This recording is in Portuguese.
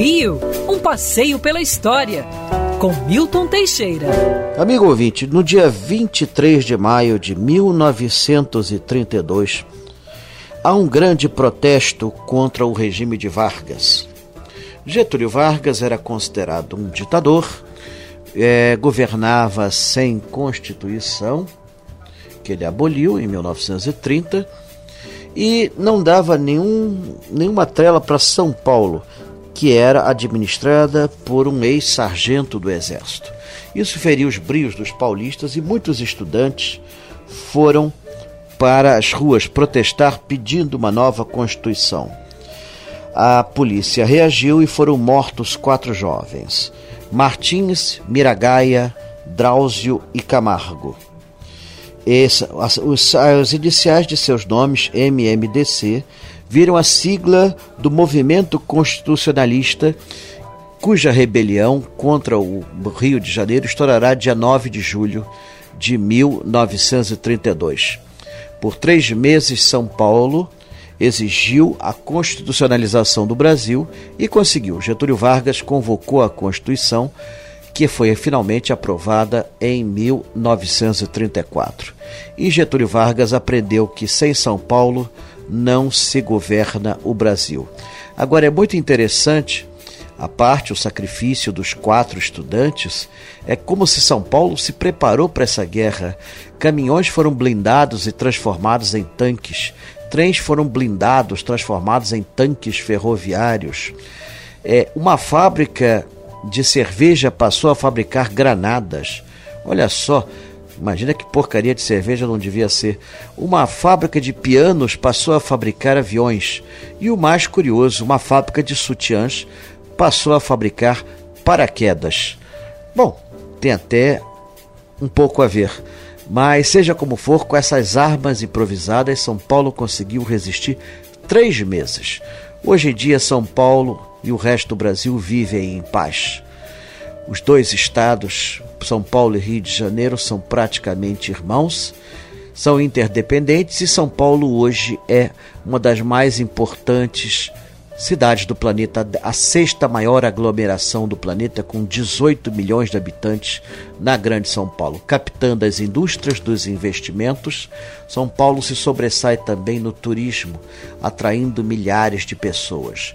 Rio, um passeio pela história, com Milton Teixeira. Amigo ouvinte, no dia 23 de maio de 1932, há um grande protesto contra o regime de Vargas. Getúlio Vargas era considerado um ditador, é, governava sem Constituição, que ele aboliu em 1930 e não dava nenhum, nenhuma trela para São Paulo, que era administrada por um ex-sargento do Exército. Isso feriu os brios dos paulistas e muitos estudantes foram para as ruas protestar pedindo uma nova Constituição. A polícia reagiu e foram mortos quatro jovens: Martins, Miragaia, Drauzio e Camargo. Esse, as, os, as iniciais de seus nomes, MMDC, viram a sigla do movimento constitucionalista, cuja rebelião contra o Rio de Janeiro estourará dia 9 de julho de 1932. Por três meses, São Paulo exigiu a constitucionalização do Brasil e conseguiu. Getúlio Vargas convocou a Constituição que foi finalmente aprovada em 1934. E Getúlio Vargas aprendeu que sem São Paulo não se governa o Brasil. Agora é muito interessante a parte, o sacrifício dos quatro estudantes, é como se São Paulo se preparou para essa guerra. Caminhões foram blindados e transformados em tanques, trens foram blindados, transformados em tanques ferroviários. É, uma fábrica de cerveja passou a fabricar granadas. Olha só, imagina que porcaria de cerveja não devia ser. Uma fábrica de pianos passou a fabricar aviões. E o mais curioso, uma fábrica de sutiãs passou a fabricar paraquedas. Bom, tem até um pouco a ver. Mas, seja como for, com essas armas improvisadas, São Paulo conseguiu resistir três meses. Hoje em dia, São Paulo e o resto do Brasil vivem em paz. Os dois estados, São Paulo e Rio de Janeiro, são praticamente irmãos, são interdependentes e São Paulo hoje é uma das mais importantes cidades do planeta, a sexta maior aglomeração do planeta, com 18 milhões de habitantes na Grande São Paulo. Capitã das indústrias, dos investimentos, São Paulo se sobressai também no turismo, atraindo milhares de pessoas.